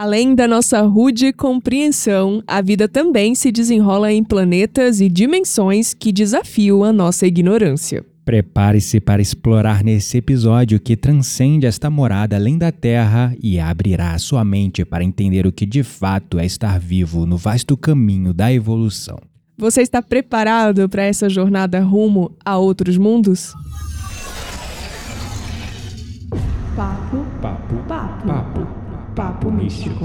Além da nossa rude compreensão, a vida também se desenrola em planetas e dimensões que desafiam a nossa ignorância. Prepare-se para explorar nesse episódio que transcende esta morada além da Terra e abrirá sua mente para entender o que de fato é estar vivo no vasto caminho da evolução. Você está preparado para essa jornada rumo a outros mundos? Papo, Papo, papo, papo, papo místico.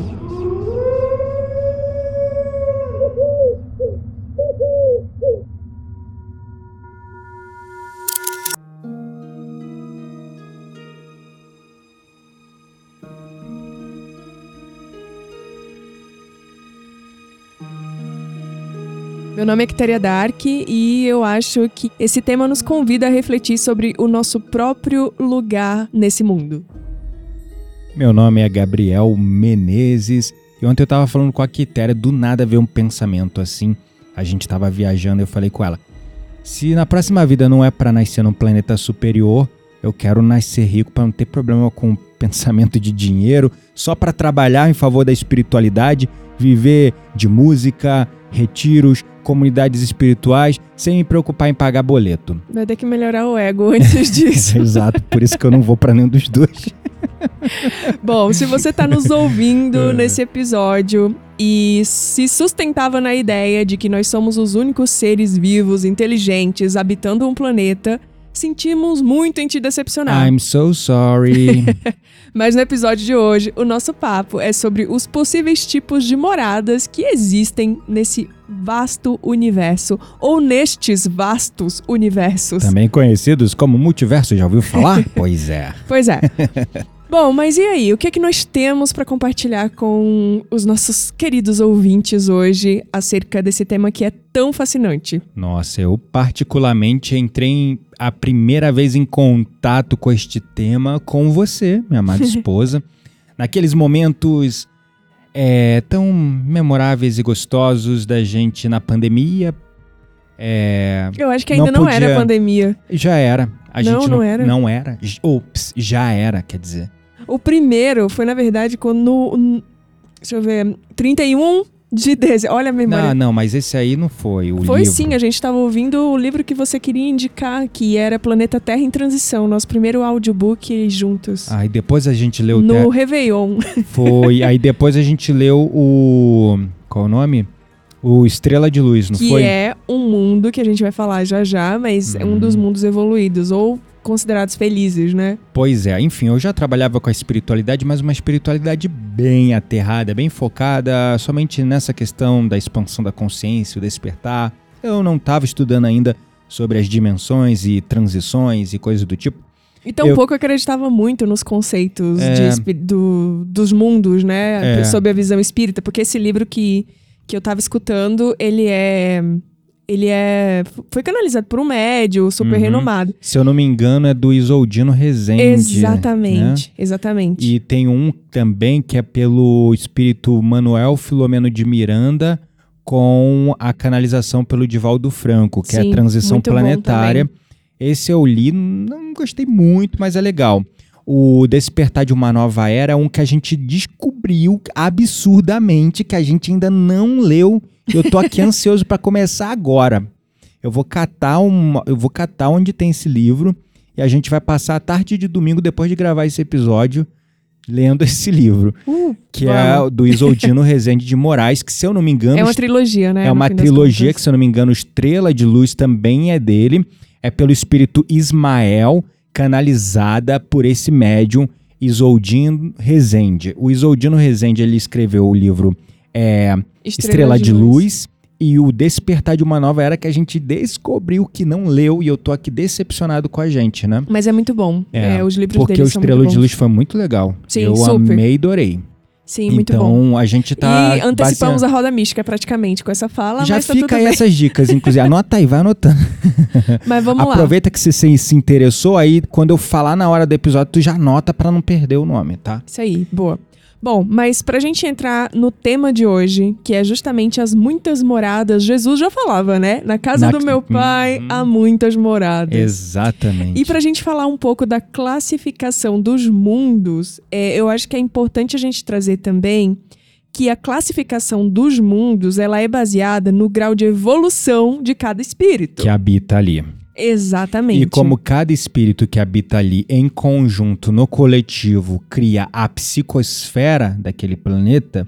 Meu nome é Quitéria Dark e eu acho que esse tema nos convida a refletir sobre o nosso próprio lugar nesse mundo. Meu nome é Gabriel Menezes e ontem eu tava falando com a Quitéria, do nada veio um pensamento assim. A gente tava viajando e eu falei com ela: se na próxima vida não é para nascer num planeta superior, eu quero nascer rico para não ter problema com pensamento de dinheiro, só para trabalhar em favor da espiritualidade, viver de música, retiros, comunidades espirituais, sem me preocupar em pagar boleto. Vai ter que melhorar o ego antes disso. Exato, por isso que eu não vou para nenhum dos dois. Bom, se você está nos ouvindo nesse episódio e se sustentava na ideia de que nós somos os únicos seres vivos, inteligentes, habitando um planeta, sentimos muito em te decepcionar. I'm so sorry. Mas no episódio de hoje, o nosso papo é sobre os possíveis tipos de moradas que existem nesse vasto universo, ou nestes vastos universos. Também conhecidos como multiverso, já ouviu falar? pois é. Pois é. Bom, mas e aí? O que é que nós temos para compartilhar com os nossos queridos ouvintes hoje acerca desse tema que é tão fascinante? Nossa, eu particularmente entrei em- a primeira vez em contato com este tema com você, minha amada esposa. Naqueles momentos é, tão memoráveis e gostosos da gente na pandemia. É, Eu acho que ainda Não não, era pandemia. já era. A Não, gente não era. Não era. Ops, já era, quer dizer. O primeiro foi, na verdade, quando. no- Deixa eu ver. 31 de dezembro. Olha a memória. Não, não, mas esse aí não foi o Foi livro. sim, a gente estava ouvindo o livro que você queria indicar, que era Planeta Terra em Transição, nosso primeiro audiobook juntos. Aí depois a gente leu... no Réveillon. Foi. Aí depois a gente leu o. Qual o nome? O Estrela de Luz, não que foi? é um mundo que a gente vai falar já já, mas é um dos mundos evoluídos, ou considerados felizes, né? Pois é, enfim, eu já trabalhava com a espiritualidade, mas uma espiritualidade bem aterrada, bem focada somente nessa questão da expansão da consciência, o despertar. Eu não estava estudando ainda sobre as dimensões e transições e coisas do tipo. E tão Eu- acreditava muito nos conceitos É. de do- dos mundos, né? É. Sob a visão espírita, porque esse livro que, que eu tava escutando, ele é. Ele é. Foi canalizado por um médio super Uhum. renomado. Se eu não me engano, é do Isoldino Rezende. né? Exatamente, exatamente. E tem um também que é pelo espírito Manuel Filomeno de Miranda com a canalização pelo Divaldo Franco, que é Sim, a transição planetária. Esse eu li, não gostei muito, mas é legal. O Despertar de uma Nova Era é um que a gente descobriu absurdamente que a gente ainda não leu. Eu tô aqui ansioso para começar agora. Eu vou catar uma, eu vou catar onde tem esse livro e a gente vai passar a tarde de domingo depois de gravar esse episódio lendo esse livro, Uh, que vamos. é do Isoldino Rezende de Moraes, que se eu não me engano, É uma trilogia, né? é uma trilogia que, se eu não me engano, Estrela de Luz também é dele. É pelo espírito Ismael, canalizada por esse médium Isoldino Rezende. O Isoldino Rezende, ele escreveu o livro é, Estrela, de, Luz. e o Despertar de uma Nova Era que a gente descobriu que não leu e eu tô aqui decepcionado com a gente, né? Mas é muito bom. É, É, os livros Porque o Estrela de. Luz foi muito legal. Sim, eu super. amei e adorei. Sim, muito então bom. a gente tá e antecipamos baseando- a roda mística praticamente com essa fala, Já mas tá fica aí bem. essas dicas, inclusive. Anota aí, vai anotando. Mas vamos lá. Aproveita que você se, se interessou aí, quando eu falar na hora do episódio, tu já anota pra não perder o nome, tá? Isso aí, boa. Bom, mas pra gente entrar no tema de hoje, que é justamente as muitas moradas, Jesus já falava, né? Na casa Na- do meu pai Uhum. há muitas moradas. Exatamente. E pra gente falar um pouco da classificação dos mundos, é, eu acho que é importante a gente trazer também que a classificação dos mundos ela é baseada no grau de evolução de cada espírito. Que habita ali. Exatamente. E como cada espírito que habita ali em conjunto, no coletivo, cria a psicosfera daquele planeta,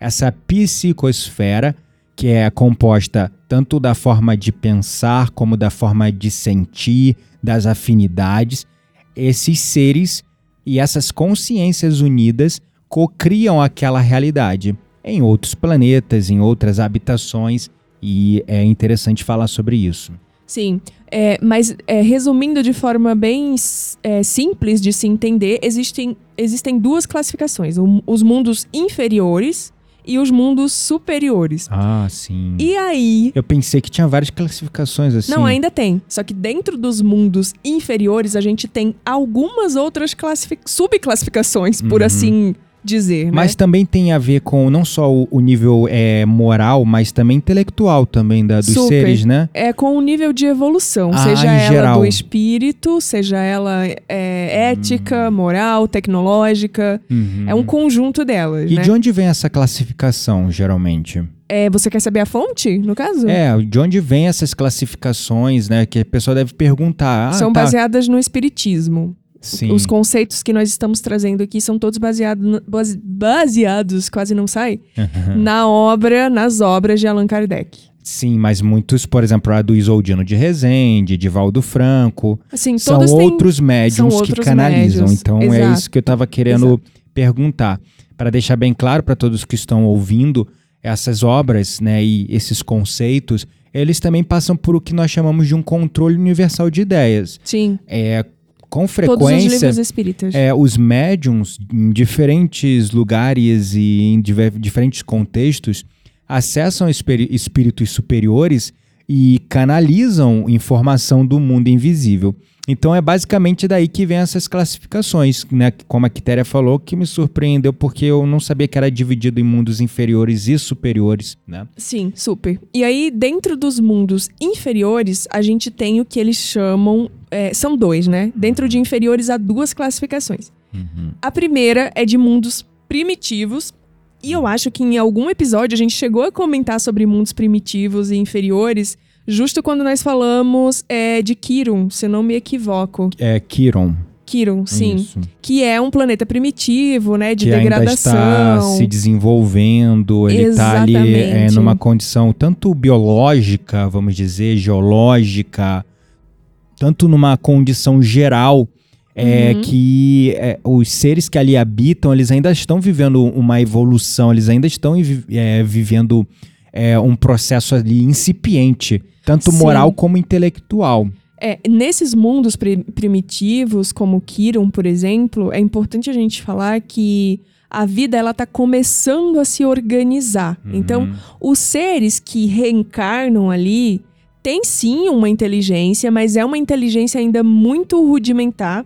essa psicosfera, que é composta tanto da forma de pensar como da forma de sentir, das afinidades, esses seres e essas consciências unidas cocriam aquela realidade em outros planetas, em outras habitações, e é interessante falar sobre isso. Sim, é, mas é, resumindo de forma bem é, simples de se entender, existem, existem duas classificações: o- os mundos inferiores e os mundos superiores. Ah, sim. E aí. Eu pensei que tinha várias classificações assim. Não, ainda tem. Só que dentro dos mundos inferiores, a gente tem algumas outras classifi- subclassificações, por Uhum. assim dizer. né? Mas também tem a ver com não só o, o nível é, moral, mas também intelectual também da, dos Super. seres, né? É com o nível de evolução, Ah, seja ela geral. do espírito, seja ela é, ética, moral, tecnológica. Uhum. É um conjunto delas, E né? de onde vem essa classificação, geralmente? É, você quer saber a fonte, no caso? É, de onde vem essas classificações, né? Que a pessoa deve perguntar. Ah, São tá. baseadas no espiritismo. Sim. Os conceitos que nós estamos trazendo aqui são todos baseado no- base- baseados, quase não sai, Uhum. na obra, nas obras de Allan Kardec. Sim, mas muitos, por exemplo, a do Isoldino de Rezende, de Valdo Franco, Assim, são todos têm outros médiums são que outros canalizam. médiums, Então é exato, isso que eu estava querendo perguntar. Para deixar bem claro para todos que estão ouvindo, essas obras né, e esses conceitos, eles também passam por o que nós chamamos de um controle universal de ideias. Sim, É, com todos os frequência, livros espíritas. é, os médiums, em diferentes lugares e em diferentes contextos, acessam espíritos superiores e canalizam informação do mundo invisível. Então é basicamente daí que vem essas classificações, né? Como a Quitéria falou, que me surpreendeu porque eu não sabia que era dividido em mundos inferiores e superiores, né? Sim, super. E aí, dentro dos mundos inferiores, a gente tem o que eles chamam. é, são dois, né? Dentro de inferiores há duas classificações. A primeira é de mundos primitivos. E eu acho que em algum episódio a gente chegou a comentar sobre mundos primitivos e inferiores, justo quando nós falamos é, de Kiron, se não me equivoco. É Kiron. Kiron, sim. Isso. Que é um planeta primitivo, né? De que ainda degradação. está se desenvolvendo, ele está ali é, numa condição tanto biológica, vamos dizer, geológica, tanto numa condição geral, é, Uhum. que é, os seres que ali habitam, eles ainda estão vivendo uma evolução, eles ainda estão é, vivendo é, um processo ali incipiente, tanto Sim. moral como intelectual. É, nesses mundos pri- primitivos, como Kiron, por exemplo, é importante a gente falar que a vida ela tá começando a se organizar. Então, Uhum. os seres que reencarnam ali têm sim uma inteligência, mas é uma inteligência ainda muito rudimentar.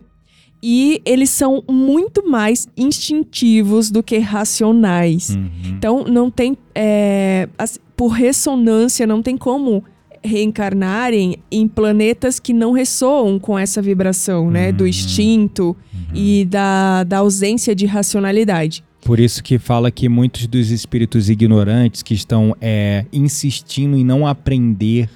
E eles são muito mais instintivos do que racionais. Uhum. Então, não tem. é, por ressonância, não tem como reencarnarem em planetas que não ressoam com essa vibração, né? Do Uhum. instinto e da, da ausência de racionalidade. Por isso que fala que muitos dos espíritos ignorantes que estão é, insistindo em não aprender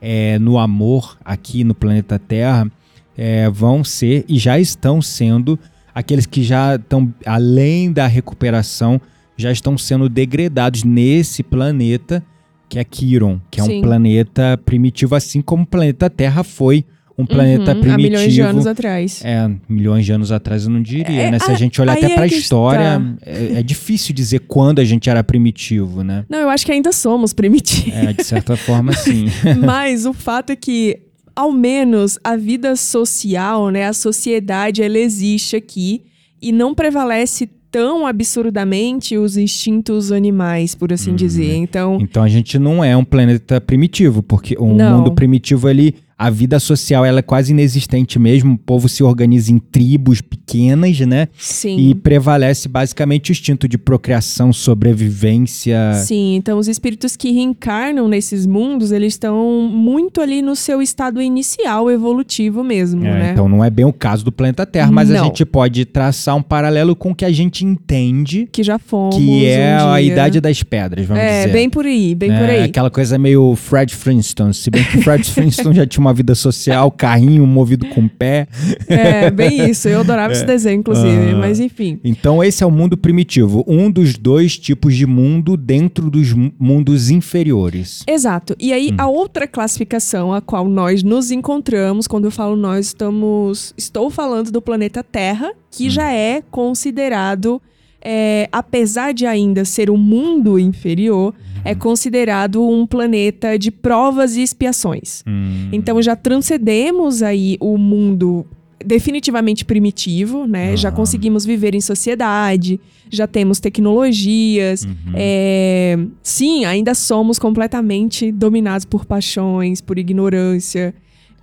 é, no amor aqui no planeta Terra é, vão ser e já estão sendo aqueles que já estão além da recuperação, já estão sendo degradados nesse planeta que é Quiron, que é Sim. um planeta primitivo, assim como o planeta Terra foi um planeta Uhum, primitivo. Há milhões de anos atrás. É, milhões de anos atrás eu não diria, É, né? Se a a- gente olhar até é pra história, é, é difícil dizer quando a gente era primitivo, né? Não, eu acho que ainda somos primitivos. É, de certa forma, sim. Mas o fato é que, ao menos, a vida social, né? A sociedade, ela existe aqui e não prevalece tão absurdamente os instintos animais, por assim Uhum. dizer. Então, Então a gente não é um planeta primitivo, porque o Não. mundo primitivo ali a vida social ela é quase inexistente mesmo, o povo se organiza em tribos pequenas, né? Sim. E prevalece basicamente o instinto de procriação, sobrevivência. Sim, então os espíritos que reencarnam nesses mundos, eles estão muito ali no seu estado inicial evolutivo mesmo, É, né? Então não é bem o caso do planeta Terra, mas a Não. gente pode traçar um paralelo com o que a gente entende que já fomos. que é um a idade das pedras, vamos É, dizer. bem por aí, bem É, por aí. Aquela coisa meio Fred Flintstone. Se bem que Fred Flintstone já tinha uma vida social, carrinho movido com o pé. É, bem isso. Eu adorava esse desenho, inclusive. Ah. Mas enfim. Então esse é o mundo primitivo, um dos dois tipos de mundo dentro dos mu- mundos inferiores. Exato. E aí, Hum. a outra classificação a qual nós nos encontramos, quando eu falo nós, estamos. Estou falando do planeta Terra, que Hum. já é considerado. É, apesar de ainda ser um mundo inferior, é Uhum. considerado um planeta de provas e expiações. Hum. Então já transcendemos aí o mundo definitivamente primitivo, né? Já Ah. conseguimos viver em sociedade, já temos tecnologias. Uhum. É, sim, ainda somos completamente dominados por paixões, por ignorância.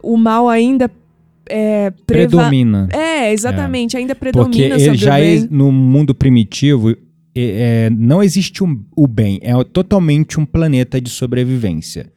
O mal ainda é, preva- Predomina. É, exatamente, ainda Porque predomina ele sobre já ex- no mundo primitivo é, é, não existe um- o bem, é totalmente um planeta de sobrevivência.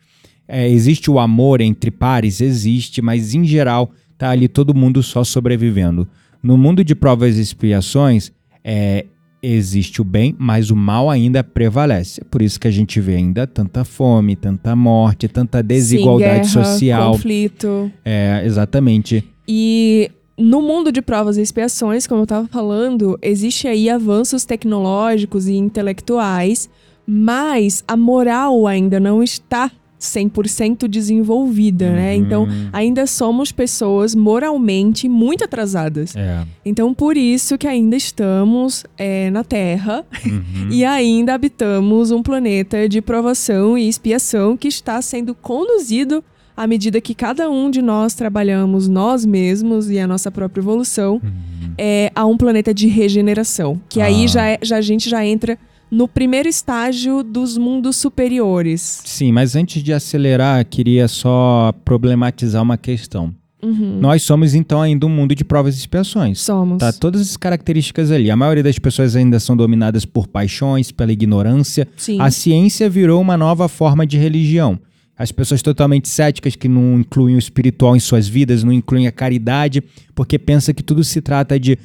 É, existe o amor entre pares, existe, mas em geral tá ali todo mundo só sobrevivendo. No mundo de provas e expiações, é, existe o bem, mas o mal ainda prevalece. É por isso que a gente vê ainda tanta fome, tanta morte, tanta desigualdade Sim, guerra, social. conflito. É, exatamente. E no mundo de provas e expiações, como eu estava falando, existe aí avanços tecnológicos e intelectuais, mas a moral ainda não está 100% desenvolvida, né? Uhum. Então, ainda somos pessoas moralmente muito atrasadas. É. Então, por isso que ainda estamos é, na Terra Uhum. e ainda habitamos um planeta de provação e expiação que está sendo conduzido à medida que cada um de nós trabalhamos nós mesmos e a nossa própria evolução Uhum. é, a um planeta de regeneração. Que aí Ah. já, é- já a gente já entra no primeiro estágio dos mundos superiores. Sim, mas antes de acelerar, queria só problematizar uma questão. Uhum. Nós somos então ainda um mundo de provas e expiações. Somos. Tá, todas as características ali. A maioria das pessoas ainda são dominadas por paixões, pela ignorância. Sim. A ciência virou uma nova forma de religião. As pessoas totalmente céticas que não incluem o espiritual em suas vidas, não incluem a caridade, porque pensa que tudo se trata de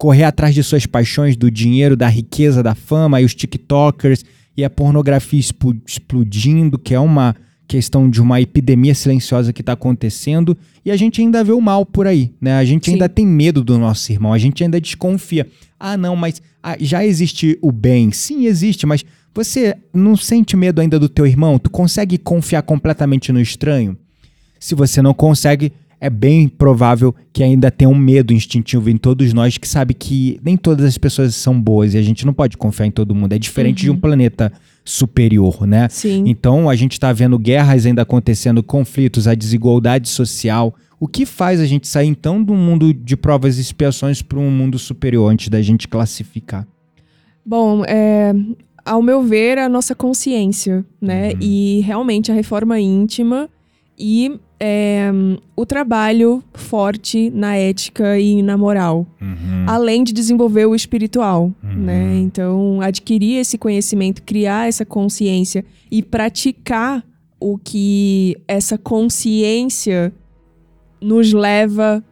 correr atrás de suas paixões, do dinheiro, da riqueza, da fama, e os TikTokers e a pornografia explodindo, que é uma questão de uma epidemia silenciosa que está acontecendo, e a gente ainda vê o mal por aí, né? A gente Sim. ainda tem medo do nosso irmão, a gente ainda desconfia. Ah, não, mas ah, já existe o bem. Sim, existe, mas você não sente medo ainda do teu irmão? Tu consegue confiar completamente no estranho? Se você não consegue, é bem provável que ainda tenha um medo instintivo em todos nós que sabe que nem todas as pessoas são boas e a gente não pode confiar em todo mundo. É diferente de um planeta superior, né? Sim. Então a gente está vendo guerras ainda acontecendo, conflitos, a desigualdade social. O que faz a gente sair então do mundo de provas e expiações para um mundo superior antes da gente classificar? Bom, é, ao meu ver, a nossa consciência, né? Uhum. E realmente a reforma íntima e é, o trabalho forte na ética e na moral. Além de desenvolver o espiritual, Uhum. né? Então, adquirir esse conhecimento, criar essa consciência e praticar o que essa consciência nos leva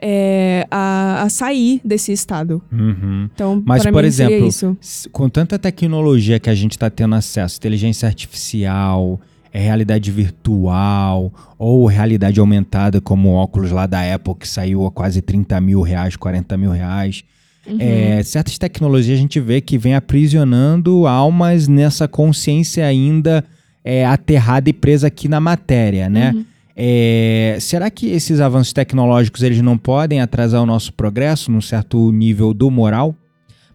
é, a, a sair desse estado. Uhum. Então, Mas, por exemplo, Com tanta tecnologia que a gente está tendo acesso, inteligência artificial, realidade virtual ou realidade aumentada, como o óculos lá da Apple que saiu a quase 30 mil reais, 40 mil reais. Uhum. É, certas tecnologias a gente vê que vem aprisionando almas nessa consciência ainda é, aterrada e presa aqui na matéria, né? Uhum. É, será que esses avanços tecnológicos eles não podem atrasar o nosso progresso num certo nível do moral?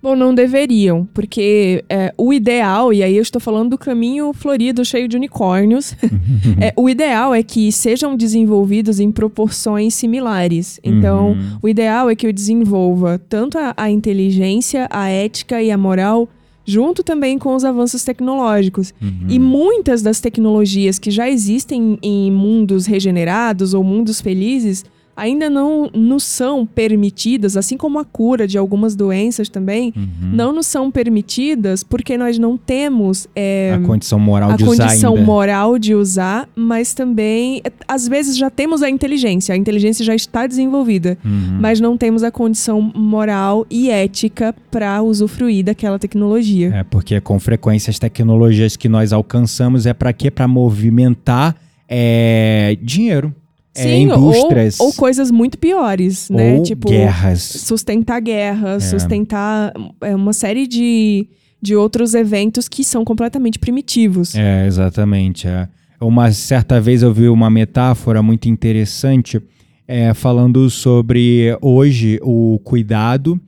Bom, não deveriam, porque é, o ideal, e aí eu estou falando do caminho florido, cheio de unicórnios, é, o ideal é que sejam desenvolvidos em proporções similares. Então, Uhum. o ideal é que eu desenvolva tanto a, a inteligência, a ética e a moral junto também com os avanços tecnológicos. Uhum. E muitas das tecnologias que já existem em mundos regenerados ou mundos felizes ainda não nos são permitidas, assim como a cura de algumas doenças também, Uhum. não nos são permitidas porque nós não temos é, a condição moral a de usar condição ainda. moral de usar, mas também, às vezes, já temos a inteligência, a inteligência já está desenvolvida, Uhum. mas não temos a condição moral e ética para usufruir daquela tecnologia. É, porque com frequência as tecnologias que nós alcançamos é para quê? Para movimentar é, dinheiro. É, Sim, ou- indústrias. ou, coisas muito piores, né? ou tipo, guerras. sustentar guerras, É. sustentar é, uma série de, de outros eventos que são completamente primitivos. É, exatamente. é. Uma certa vez eu vi uma metáfora muito interessante é, falando sobre hoje o cuidado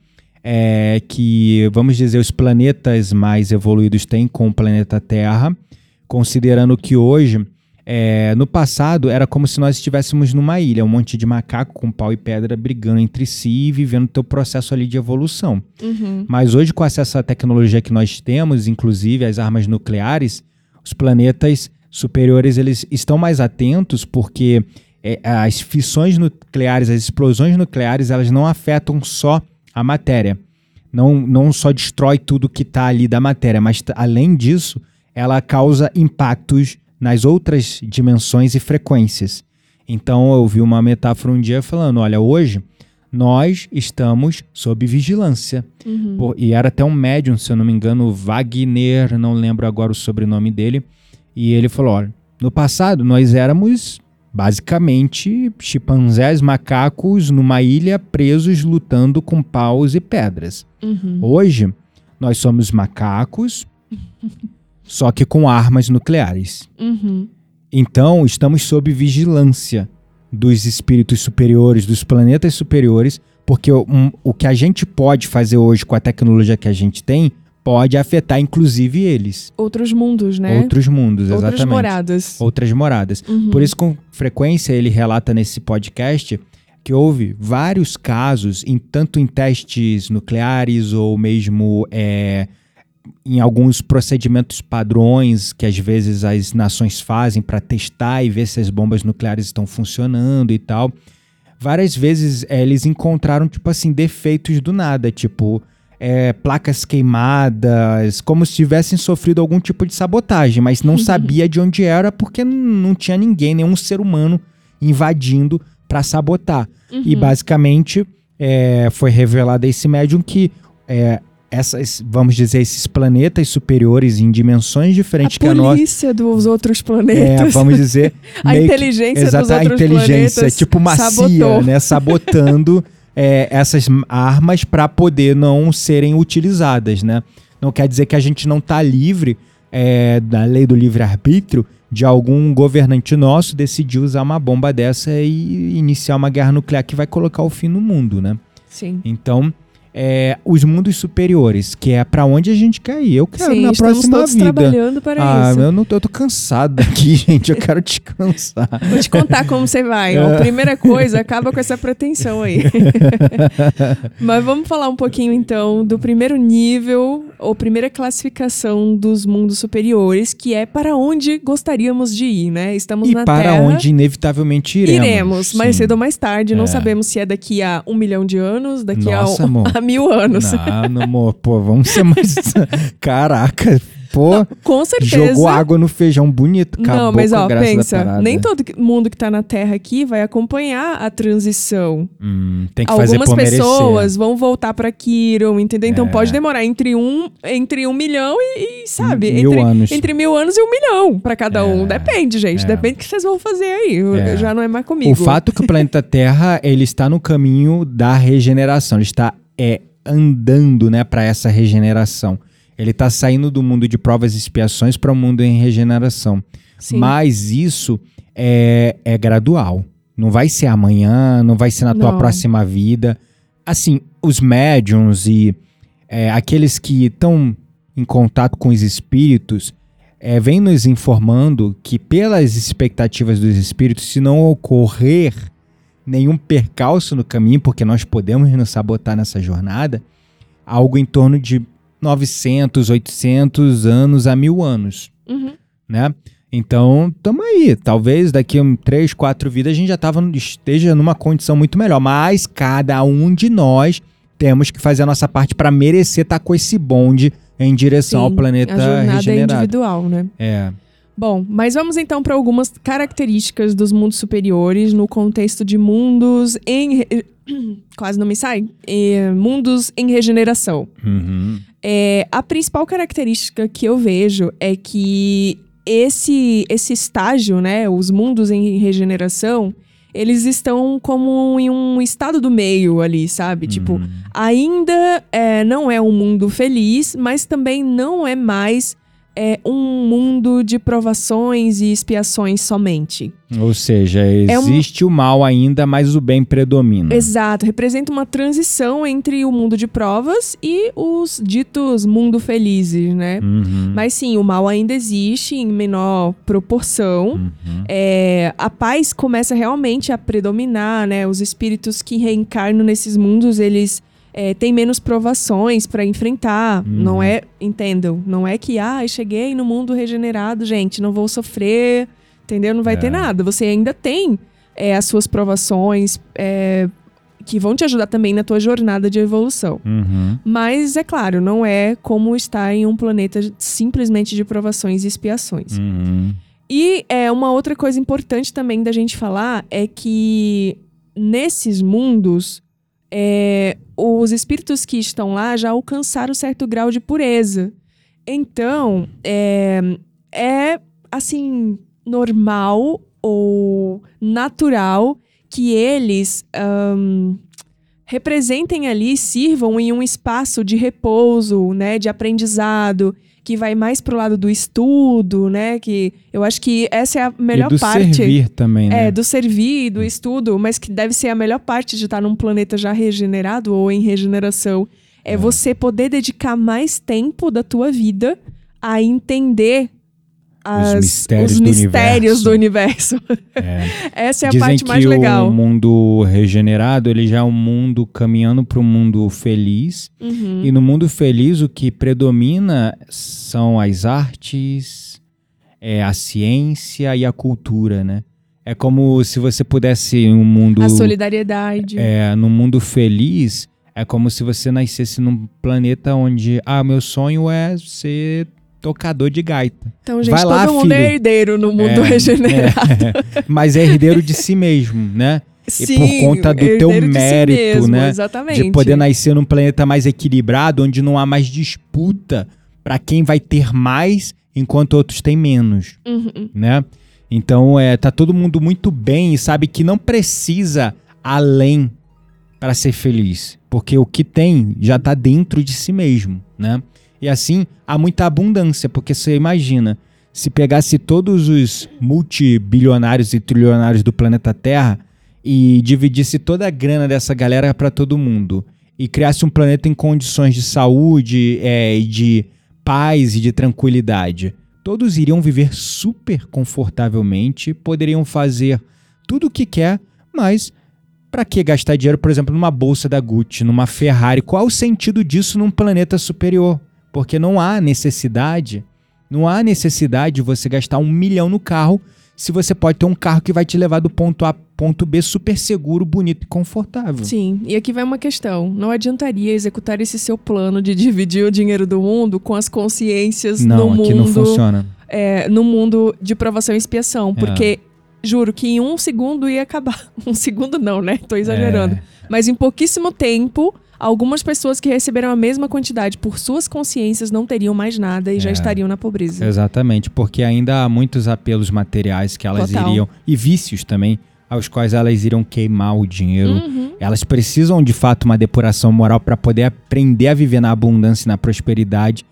é, que, vamos dizer, os planetas mais evoluídos têm com o planeta Terra, considerando que hoje, é, no passado, era como se nós estivéssemos numa ilha, um monte de macaco com pau e pedra brigando entre si e vivendo o teu processo ali de evolução. Uhum. Mas hoje, com acesso à tecnologia que nós temos, inclusive as armas nucleares, os planetas superiores eles estão mais atentos porque é, as fissões nucleares, as explosões nucleares, elas não afetam só a matéria. Não, não só destrói tudo que está ali da matéria, mas além disso, ela causa impactos nas outras dimensões e frequências. Então eu vi uma metáfora um dia falando: olha, hoje nós estamos sob vigilância. Uhum. Pô, e era até um médium, se eu não me engano, Wagner, não lembro agora o sobrenome dele. E ele falou: olha, no passado nós éramos basicamente chimpanzés, macacos numa ilha presos lutando com paus e pedras. Uhum. Hoje nós somos macacos, só que com armas nucleares. Uhum. Então, estamos sob vigilância dos espíritos superiores, dos planetas superiores, porque o, um- o que a gente pode fazer hoje com a tecnologia que a gente tem pode afetar inclusive eles. Outros mundos, né? Outros mundos, Outras exatamente. moradas. Outras moradas. Uhum. Por isso, com frequência, ele relata nesse podcast que houve vários casos, em, tanto em testes nucleares ou mesmo é, em alguns procedimentos padrões que às vezes as nações fazem para testar e ver se as bombas nucleares estão funcionando e tal. Várias vezes é, eles encontraram, tipo assim, defeitos do nada, tipo é, placas queimadas, como se tivessem sofrido algum tipo de sabotagem, mas não sabia de onde era porque não tinha ninguém, nenhum ser humano invadindo para sabotar. E basicamente é, foi revelado a esse médium que é, essas, vamos dizer, esses planetas superiores em dimensões diferentes a que a nossa. polícia dos outros É, planetas. vamos dizer. a meio que- inteligência Exato, dos a outros inteligência, planetas tipo uma CIA, sabotou. né? Sabotando é, essas armas para poder não serem utilizadas, né? Não quer dizer que a gente não tá livre é, da lei do livre-arbítrio de algum governante nosso decidir usar uma bomba dessa e iniciar uma guerra nuclear que vai colocar o fim no mundo, né? Sim. Então, é, os mundos superiores, que é para onde a gente quer ir. Eu quero Sim, na próxima todos vida. trabalhando para Ah, isso. eu não tô, eu tô cansado daqui, gente. Eu quero descansar. Vou te contar como você vai. É. Primeira coisa, acaba com essa pretensão aí. Mas vamos falar um pouquinho então do primeiro nível, ou primeira classificação dos mundos superiores, que é para onde gostaríamos de ir, né? Estamos e na para Terra. onde inevitavelmente iremos. Iremos, mais Sim. cedo ou mais tarde. Não É. sabemos se é daqui a um milhão de anos, daqui Nossa, a, amor. a mil anos. Não, não, amor, pô, vamos ser mais. Caraca, pô, Com certeza. jogou água no feijão bonito. Acabou não, mas ó, pensa, nem todo mundo que tá na Terra aqui vai acompanhar a transição. Hum, tem que fazer Algumas merecer. pessoas vão voltar pra Kiron, entendeu? Então É. pode demorar entre um, entre um milhão e, e, sabe, Mil entre, anos. entre mil anos e um milhão pra cada um. É. Depende, gente. É. Depende do que vocês vão fazer aí. É. Já não é mais comigo. O fato que o planeta Terra ele está no caminho da regeneração, ele está é, andando, né, para essa regeneração. Ele está saindo do mundo de provas e expiações para o mundo em regeneração. Sim. Mas isso é, é gradual. Não vai ser amanhã, não vai ser na tua Não. próxima vida. Assim, os médiums e é, aqueles que estão em contato com os espíritos é, vêm nos informando que, pelas expectativas dos espíritos, se não ocorrer nenhum percalço no caminho, porque nós podemos nos sabotar nessa jornada, algo em torno de 900, 800 anos a mil anos, Uhum. né? Então, tamo aí. Talvez daqui a um, três, quatro vidas a gente já tava, esteja numa condição muito melhor. Mas cada um de nós temos que fazer a nossa parte para merecer estar com esse bonde em direção ao Sim, planeta a jornada é regenerado. individual, né? É. Bom, mas vamos então para algumas características dos mundos superiores no contexto de mundos em. Quase não me sai. É, mundos em regeneração. Uhum. É, a principal característica que eu vejo é que esse, esse estágio, né, os mundos em regeneração, eles estão como em um estado do meio ali, sabe? Tipo, Uhum. ainda é, não é um mundo feliz, mas também não é mais é, um mundo de provações e expiações somente. Ou seja, É um- existe o mal ainda, mas o bem predomina. Exato, representa uma transição entre o mundo de provas e os ditos mundo felizes, né? Uhum. Mas sim, o mal ainda existe em menor proporção. Uhum. É, a paz começa realmente a predominar, né? Os espíritos que reencarnam nesses mundos, eles é, têm menos provações para enfrentar. Uhum. Não é, entendam, não é que, ah, cheguei no mundo regenerado, gente, não vou sofrer, entendeu? Não vai É. ter nada. Você ainda tem é, as suas provações é, que vão te ajudar também na tua jornada de evolução. Uhum. Mas, é claro, não é como estar em um planeta simplesmente de provações e expiações. Uhum. E é uma outra coisa importante também da gente falar é que nesses mundos é, os espíritos que estão lá já alcançaram certo grau de pureza. Então é, é assim normal ou natural que eles ahn, representem ali, sirvam em um espaço de repouso, né, de aprendizado, que vai mais pro lado do estudo, né, que eu acho que essa é a melhor e do parte. servir também, né? É, do servir, do estudo, mas que deve ser a melhor parte de estar num planeta já regenerado ou em regeneração. É, você poder dedicar mais tempo da tua vida a entender as- mistérios os do mistérios do universo. É. Essa é a Dizem parte mais legal. o mundo regenerado, ele já é um mundo caminhando para um mundo feliz. Uhum. E no mundo feliz, o que predomina são as artes, é, a ciência e a cultura, né? É como se você pudesse em um mundo A solidariedade. é, num mundo feliz, é como se você nascesse num planeta onde, ah, meu sonho é ser tocador de gaita. Então, gente, Vai todo lá, mundo é filho. herdeiro no mundo É, regenerado. é. Mas é herdeiro de si mesmo, né? Sim, por conta do teu de si mérito, mesmo, né? Exatamente. De poder nascer num planeta mais equilibrado, onde não há mais disputa para quem vai ter mais, enquanto outros têm menos, Uhum. né? Então, é, tá todo mundo muito bem e sabe que não precisa além para ser feliz, porque o que tem já tá dentro de si mesmo, né? E assim, há muita abundância, porque você imagina, se pegasse todos os multibilionários e trilionários do planeta Terra e dividisse toda a grana dessa galera para todo mundo e criasse um planeta em condições de saúde, é, de paz e de tranquilidade, todos iriam viver super confortavelmente, poderiam fazer tudo o que quer, mas para que gastar dinheiro, por exemplo, numa bolsa da Gucci, numa Ferrari? Qual o sentido disso num planeta superior? Porque não há necessidade, não há necessidade de você gastar um milhão no carro se você pode ter um carro que vai te levar do ponto A ponto B super seguro, bonito e confortável. Sim, e aqui vai uma questão. Não adiantaria executar esse seu plano de dividir o dinheiro do mundo com as consciências Não, no aqui mundo, não funciona. é, no mundo de provação e expiação, É. porque juro que em um segundo ia acabar. Um segundo não, né? Tô exagerando. É. Mas em pouquíssimo tempo, algumas pessoas que receberam a mesma quantidade por suas consciências não teriam mais nada e já É. estariam na pobreza. Exatamente, porque ainda há muitos apelos materiais que elas Total. iriam, e vícios também, aos quais elas iriam queimar o dinheiro. Uhum. Elas precisam de fato uma depuração moral para poder aprender a viver na abundância e na prosperidade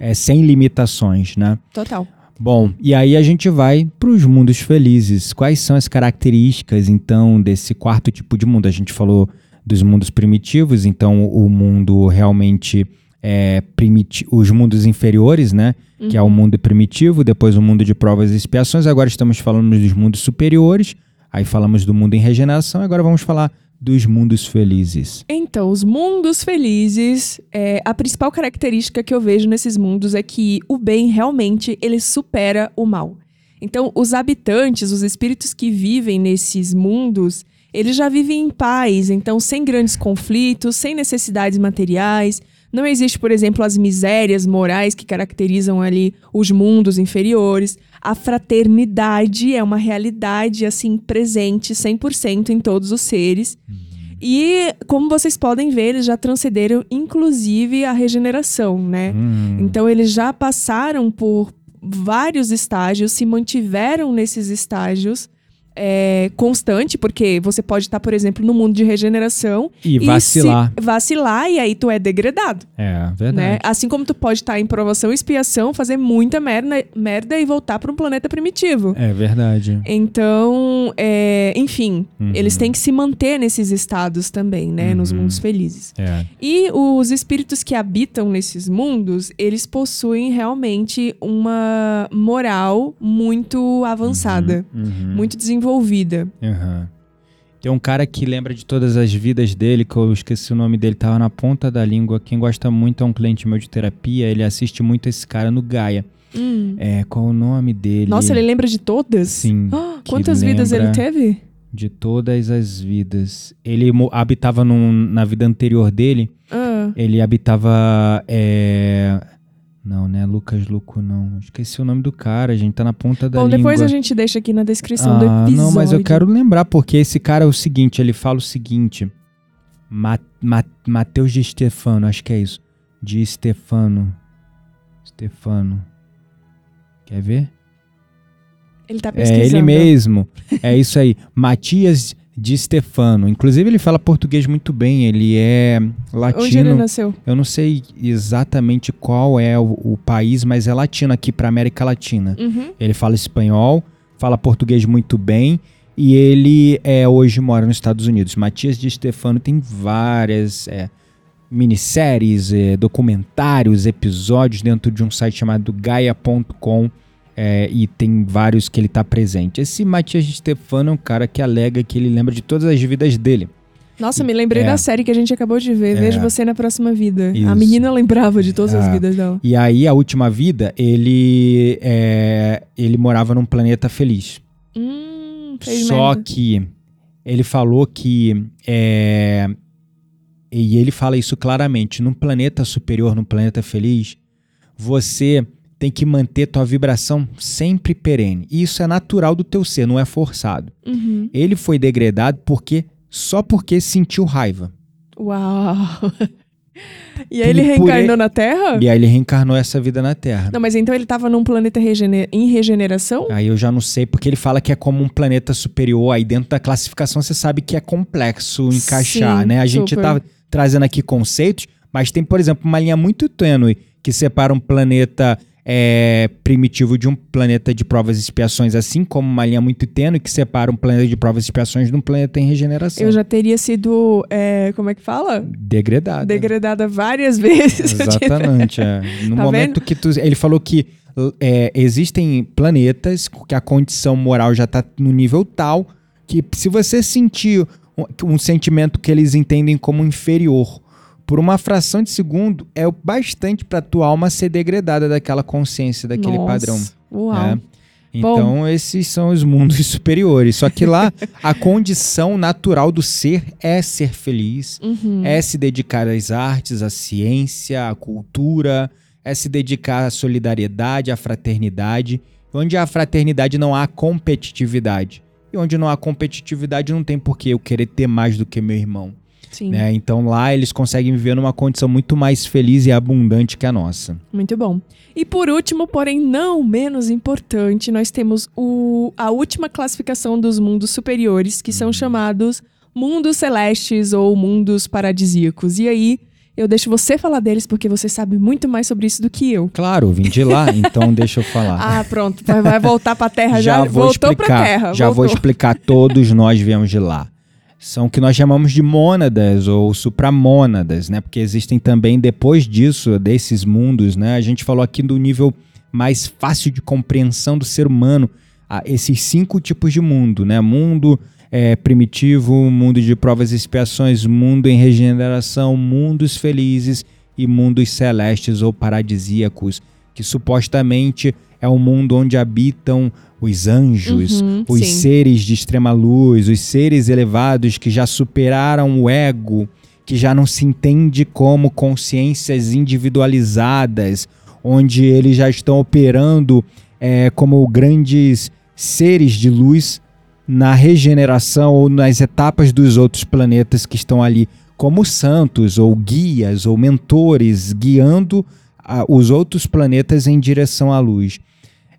é, sem limitações, né? Total. Bom, e aí a gente vai para os mundos felizes. Quais são as características, então, desse quarto tipo de mundo? A gente falou dos mundos primitivos, então o mundo realmente é os mundos inferiores, né? Que é o mundo primitivo, depois o mundo de provas e expiações. Agora estamos falando dos mundos superiores, aí falamos do mundo em regeneração, agora vamos falar dos mundos felizes? Então, os mundos felizes, é, a principal característica que eu vejo nesses mundos é que o bem realmente ele supera o mal. Então, os habitantes, os espíritos que vivem nesses mundos, eles já vivem em paz, então sem grandes conflitos, sem necessidades materiais. Não existe, por exemplo, as misérias morais que caracterizam ali os mundos inferiores. A fraternidade é uma realidade assim presente 100% em todos os seres. E como vocês podem ver, eles já transcenderam inclusive a regeneração, né? Hum. Então eles já passaram por vários estágios, se mantiveram nesses estágios é, constante, porque você pode estar, por exemplo, no mundo de regeneração E vacilar. se vacilar e aí tu é degradado, É, verdade. né? Assim como tu pode estar em provação e expiação, fazer muita merda, merda e voltar para um planeta primitivo. É verdade. Então, é, enfim, Uhum. eles têm que se manter nesses estados também, né? Nos Uhum. mundos felizes. É. E os espíritos que habitam nesses mundos, eles possuem realmente uma moral muito avançada, Uhum. muito desenvolvida. Aham. Tem um cara que lembra de todas as vidas dele, que eu esqueci o nome dele, tava na ponta da língua. Quem gosta muito é um cliente meu de terapia, ele assiste muito esse cara no Gaia. Hum. É, qual o nome dele? Nossa, ele lembra de todas? Sim. Que quantas vidas ele teve? De todas as vidas. Ele habitava num- na vida anterior dele, Ah, ele habitava. É... Não, né? Lucas Luco, não. Esqueci o nome do cara, a gente tá na ponta da Bom, língua. depois a gente deixa aqui na descrição do Ah, episódio. não, mas eu quero lembrar, porque esse cara é o seguinte, ele fala o seguinte. Ma Ma Mateus de Stefano, acho que é isso. De Stefano. Stefano. Quer ver? Ele tá É pesquisando. ele mesmo. É isso aí. Matias de Stefano. Inclusive, ele fala português muito bem. Ele é latino. Onde ele nasceu? Eu não sei exatamente qual é o, o país, mas é latino aqui para América Latina. Uhum. Ele fala espanhol, fala português muito bem e ele é, hoje mora nos Estados Unidos. Matias de Stefano tem várias é, minisséries, é, documentários, episódios dentro de um site chamado gaia.com é, e tem vários que ele está presente. Esse Matias de Stefano é um cara que alega que ele lembra de todas as vidas dele. Nossa, me lembrei É. da série que a gente acabou de ver. É. Vejo você na próxima vida. Isso. A menina lembrava de todas as Ah. vidas dela. E aí, a última vida, ele, é, ele morava num planeta feliz. Hum, fez Só merda. que ele falou que. é, e ele fala isso claramente: num planeta superior, num planeta feliz, você tem que manter tua vibração sempre perene. E isso é natural do teu ser, não é forçado. Uhum. Ele foi degradado porque só porque sentiu raiva. Uau. E aí ele reencarnou ele- na Terra? E aí ele reencarnou essa vida na Terra. Não, mas então ele tava num planeta regene- em regeneração? Aí eu já não sei, porque ele fala que é como um planeta superior. Aí dentro da classificação você sabe que é complexo encaixar, Sim, né? A gente super. tá trazendo aqui conceitos, mas tem, por exemplo, uma linha muito tênue que separa um planeta é, primitivo de um planeta de provas e expiações, assim como uma linha muito tênue que separa um planeta de provas e expiações de um planeta em regeneração. Eu já teria sido, é, como é que fala? Degradado. Degradada várias vezes. Exatamente. é. No Tá momento que tu. Ele falou que é, existem planetas que a condição moral já tá no nível tal que se você sentir um, um sentimento que eles entendem como inferior por uma fração de segundo, é o bastante para tua alma ser degradada daquela consciência, daquele Nossa, padrão. Uau. né? Então, esses são os mundos superiores. Só que lá, a condição natural do ser é ser feliz, Uhum. é se dedicar às artes, à ciência, à cultura, é se dedicar à solidariedade, à fraternidade. Onde há fraternidade não há competitividade. E onde não há competitividade não tem por que eu querer ter mais do que meu irmão. Né? Então lá eles conseguem viver numa condição muito mais feliz e abundante que a nossa. muito bom. E por último, porém não menos importante, nós temos o, a última classificação dos mundos superiores, que são chamados mundos celestes ou mundos paradisíacos. E aí, eu deixo você falar deles, porque você sabe muito mais sobre isso do que eu. Claro, vim de lá, então deixa eu falar. Ah, pronto. Vai, voltar pra Terra já. vou voltou explicar, pra Terra. Já vou voltou. explicar, todos nós viemos de lá. São o que nós chamamos de mônadas ou supramônadas, né? Porque existem também, depois disso, desses mundos, né? A gente falou aqui do nível mais fácil de compreensão do ser humano, esses cinco tipos de mundo, né? Mundo é, primitivo, mundo de provas e expiações, mundo em regeneração, mundos felizes e mundos celestes ou paradisíacos, que supostamente é um mundo onde habitam os anjos, Uhum, os sim. seres de extrema luz, os seres elevados que já superaram o ego, que já não se entende como consciências individualizadas, onde eles já estão operando é, como grandes seres de luz na regeneração ou nas etapas dos outros planetas que estão ali, como santos ou guias ou mentores, guiando ah, os outros planetas em direção à luz.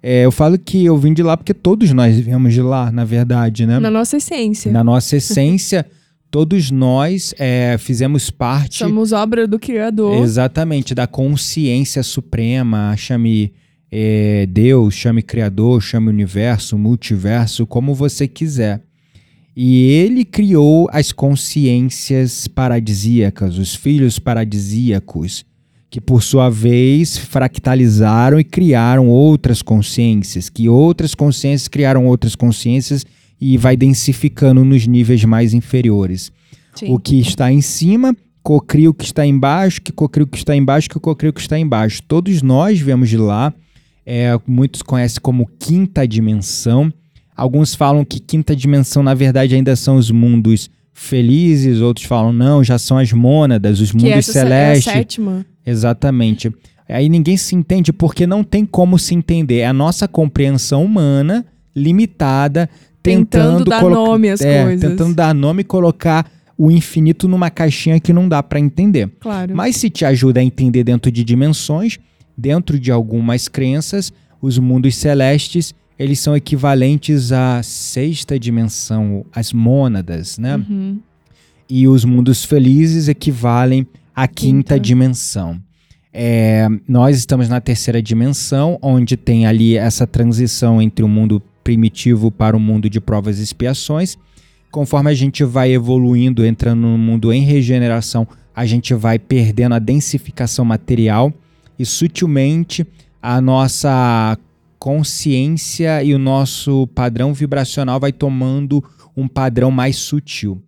É, eu falo que eu vim de lá porque todos nós viemos de lá, na verdade, né? Na nossa essência. Na nossa essência, todos nós é, fizemos parte Somos obra do Criador. exatamente da consciência suprema, chame é, Deus, chame Criador, chame Universo, Multiverso, como você quiser. E ele criou as consciências paradisíacas, os filhos paradisíacos, que por sua vez fractalizaram e criaram outras consciências, que outras consciências criaram outras consciências e vai densificando nos níveis mais inferiores. Sim. O que está em cima cocria o que está embaixo, que cocria o que está embaixo, que cocria o que está embaixo. Todos nós viemos de lá. É, muitos conhecem como quinta dimensão. Alguns falam que quinta dimensão, na verdade, ainda são os mundos felizes. Outros falam, não, já são as mônadas, os que mundos essa é a celestes. sétima. Exatamente. Aí ninguém se entende porque não tem como se entender. É a nossa compreensão humana limitada, Tentando tentando, dar nome às é, coisas. Tentando dar nome e colocar o infinito numa caixinha que não dá para entender. Claro. Mas se te ajuda a entender dentro de dimensões, dentro de algumas crenças, os mundos celestes, eles são equivalentes à sexta dimensão, as mônadas, né? Uhum. e os mundos felizes equivalem quinta, Quinta. dimensão. É, nós estamos na terceira dimensão, onde tem ali essa transição entre o mundo primitivo para o mundo de provas e expiações. Conforme a gente vai evoluindo, entrando no mundo em regeneração, a gente vai perdendo a densificação material e sutilmente a nossa consciência e o nosso padrão vibracional vai tomando um padrão mais sutil.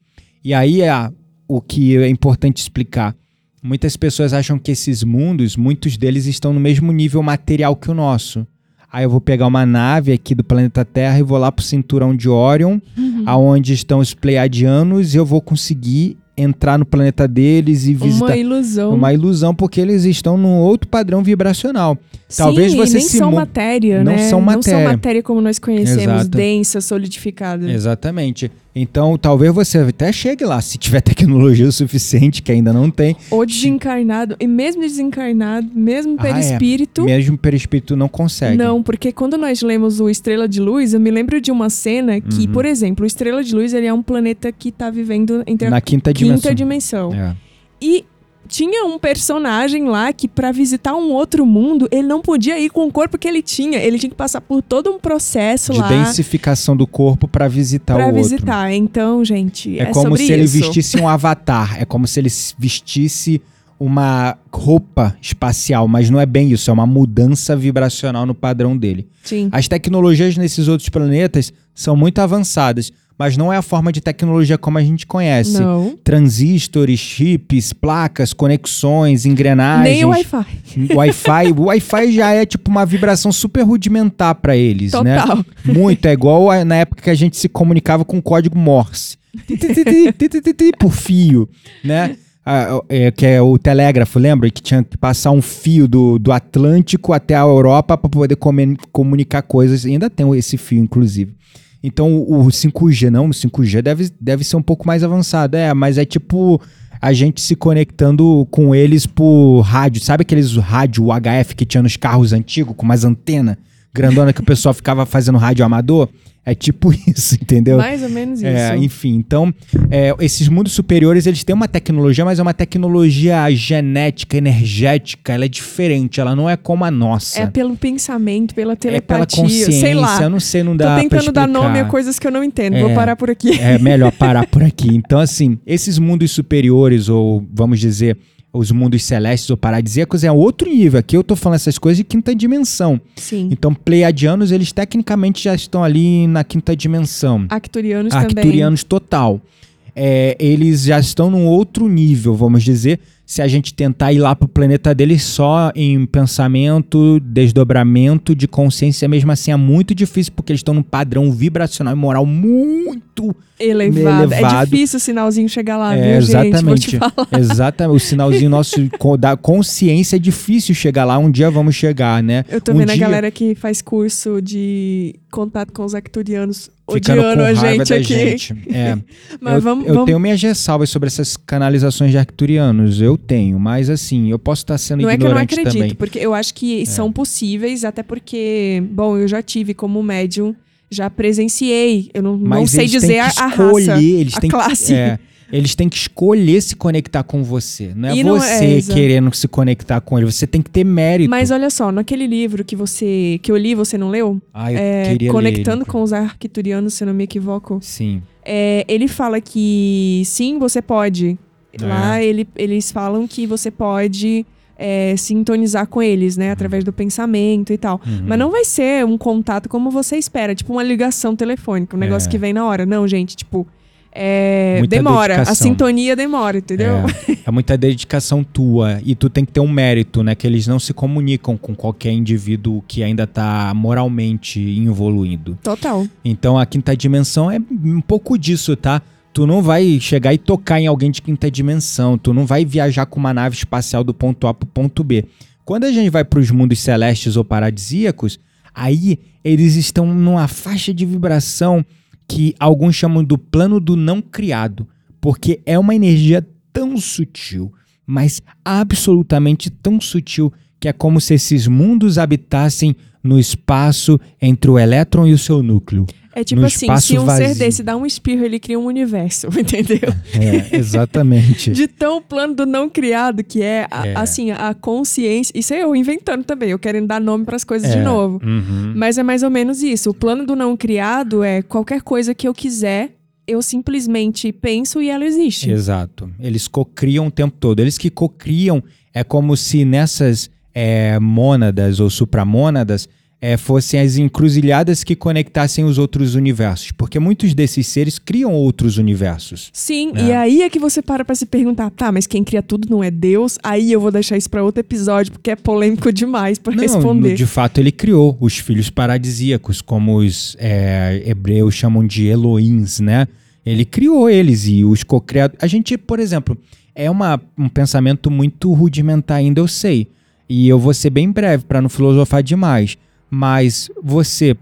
E aí é o que é importante explicar. Muitas pessoas acham que esses mundos, muitos deles estão no mesmo nível material que o nosso. Aí eu vou pegar uma nave aqui do planeta Terra e vou lá pro cinturão de Orion, Uhum. aonde estão os Pleiadianos, e eu vou conseguir entrar no planeta deles e visitar. Uma ilusão. Uma ilusão, porque eles estão num outro padrão vibracional. Talvez Sim, você e nem se são matéria, Não né? são Não matéria. são matéria como nós conhecemos, Exato. densa, solidificada. Exatamente. Então, talvez você até chegue lá, se tiver tecnologia o suficiente, que ainda não tem. Ou desencarnado, e mesmo desencarnado, mesmo Ah, é. perispírito. Mesmo perispírito não consegue. Não, porque quando nós lemos o Estrela de Luz, eu me lembro de uma cena que, Uhum. por exemplo, o Estrela de Luz ele é um planeta que tá vivendo entre a Na quinta quinta dimensão. dimensão. É. E tinha um personagem lá que, pra visitar um outro mundo, ele não podia ir com o corpo que ele tinha. Ele tinha que passar por todo um processo De lá densificação do corpo para visitar pra o outro. visitar. Então, gente, é, É como se ele isso. vestisse um avatar. É como se ele vestisse uma roupa espacial, mas não é bem isso, é uma mudança vibracional no padrão dele. Sim. As tecnologias nesses outros planetas são muito avançadas, mas não é a forma de tecnologia como a gente conhece. Não. Transistores, chips, placas, conexões, engrenagens. Nem o Wi-Fi. Wi-Fi. O Wi-Fi já é tipo uma vibração super rudimentar para eles, né? Total. Muito. É igual a- na época que a gente se comunicava com código Morse. Por fio, né? Ah, é, que é o telégrafo, lembra? Que tinha que passar um fio do, do Atlântico até a Europa para poder comunicar coisas. E ainda tem esse fio, inclusive. Então o, o 5G, não, o 5G deve, deve ser um pouco mais avançado. É, mas é tipo a gente se conectando com eles por rádio. Sabe aqueles rádio HF que tinha nos carros antigos, com umas antenas grandona que o pessoal ficava fazendo rádio amador? É tipo isso, entendeu? Mais ou menos É, isso. enfim, então, é, esses mundos superiores, eles têm uma tecnologia, mas é uma tecnologia genética, energética, ela é diferente, ela não é como a nossa. É pelo pensamento, pela É pela telepatia, consciência, sei lá. eu não sei, não Tô dá pra tentando dar nome a coisas que eu não entendo. É. Vou parar por aqui. É melhor parar por aqui. Então, assim, esses mundos superiores, ou vamos dizer, os mundos celestes ou paradisíacos é outro nível. Aqui eu tô falando essas coisas de quinta dimensão. Sim. Então, pleiadianos, eles tecnicamente já estão ali na quinta dimensão. Acturianos também. Arcturianos total. É, eles já estão num outro nível, vamos dizer, se a gente tentar ir lá pro planeta deles só em pensamento, desdobramento de consciência, mesmo assim é muito difícil, porque eles estão num padrão vibracional e moral muito elevado. É elevado. difícil o sinalzinho chegar lá, É, viu, exatamente. Exatamente. O sinalzinho nosso da consciência é difícil chegar lá. Um dia vamos chegar, né? Eu tô um vendo a dia- galera que faz curso de contato com os acturianos ficando odiando com a gente aqui. gente. É. Mas eu vamos, eu vamos- tenho minhas ressalvas sobre essas canalizações de arcturianos. Eu tenho, mas assim, eu posso estar sendo Não é que eu não ignorante acredito, também. É. porque eu acho que são possíveis, até porque, bom, eu já tive como médium, já presenciei. Eu não, não sei dizer a, escolher, raça, eles a têm classe. Que, é, eles têm que escolher se conectar com você. Não é E não é, você exa- querendo se conectar com ele. Você tem que ter mérito. Mas olha só, naquele livro que você que eu li, você não leu? ah, eu É, queria ler Conectando ele. com os arquiturianos, se eu não me equivoco. Sim. É, ele fala que sim, você pode. É. Lá ele- eles falam que você pode é, sintonizar com eles, né? Através do pensamento e tal. Uhum. Mas não vai ser um contato como você espera, tipo uma ligação telefônica, um negócio É. que vem na hora. Não, gente, tipo. é, demora. A dedicação. sintonia demora, entendeu? É, é muita dedicação tua e tu tem que ter um mérito, né? Que eles não se comunicam com qualquer indivíduo que ainda tá moralmente evoluindo. Total. Então a quinta dimensão é um pouco disso, tá? Tu não vai chegar e tocar em alguém de quinta dimensão, tu não vai viajar com uma nave espacial do ponto A pro ponto B. Quando a gente vai para os mundos celestes ou paradisíacos, aí eles estão numa faixa de vibração que alguns chamam do plano do não criado, porque é uma energia tão sutil, mas absolutamente tão sutil que é como se esses mundos habitassem no espaço entre o elétron e o seu núcleo. É tipo assim, se um ser vazio. desse dá um espirro, ele cria um universo, entendeu? É, exatamente. De tão plano do não criado que é, a- É. assim, a consciência. Isso é eu inventando também, eu querendo dar nome pras coisas de É, novo. uhum. Mas é mais ou menos isso. O plano do não criado é qualquer coisa que eu quiser, eu simplesmente penso e ela existe. Exato. Eles cocriam o tempo todo. Eles que cocriam é como se nessas é, mônadas ou supramônadas é, fossem as encruzilhadas que conectassem os outros universos. Porque muitos desses seres criam outros universos. Sim, É. e aí é que você para pra se perguntar, tá, mas quem cria tudo não é Deus? Aí eu vou deixar isso pra outro episódio, porque é polêmico demais pra Não, responder. de fato ele criou os filhos paradisíacos, como os é, hebreus chamam de Elohims, né? Ele criou eles e os co-criados. A gente, por exemplo, é uma, um pensamento muito rudimentar ainda, eu sei. E eu vou ser bem breve para não filosofar demais. Mas você,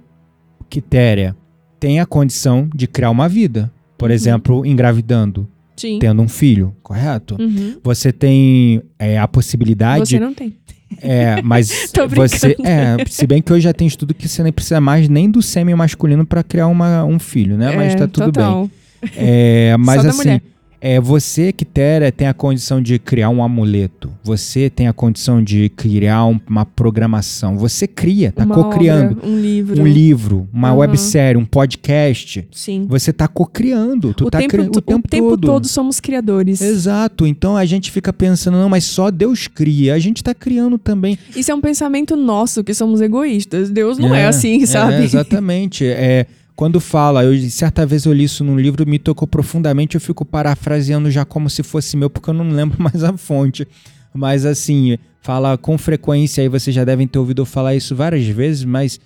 Quitéria, tem a condição de criar uma vida. Por Uhum. exemplo, engravidando, Sim. tendo um filho, correto? Uhum. Você tem é, a possibilidade Você não tem. é, mas Tô você. É, se bem que hoje já tem estudo que você nem precisa mais nem do sêmen masculino para criar uma, um filho, né? Mas É, tá tudo total. bem. É, mas assim, mulher. É, você, Quitéria, tem a condição de criar um amuleto. Você tem a condição de criar um- uma programação. Você cria, tá cocriando. um livro. Um livro, uma Uhum. websérie, um podcast. Sim. Você tá cocriando. Tu o, tá tempo, criando to- o tempo, todo. todo somos criadores. Exato. Então a gente fica pensando, não, mas só Deus cria. A gente tá criando também. Isso é um pensamento nosso, que somos egoístas. Deus não é, assim, é, sabe? exatamente. É, quando fala, eu, certa vez eu li isso num livro, me tocou profundamente, eu fico parafraseando já como se fosse meu, porque eu não lembro mais a fonte. Mas assim, fala com frequência, aí vocês já devem ter ouvido eu falar isso várias vezes, mas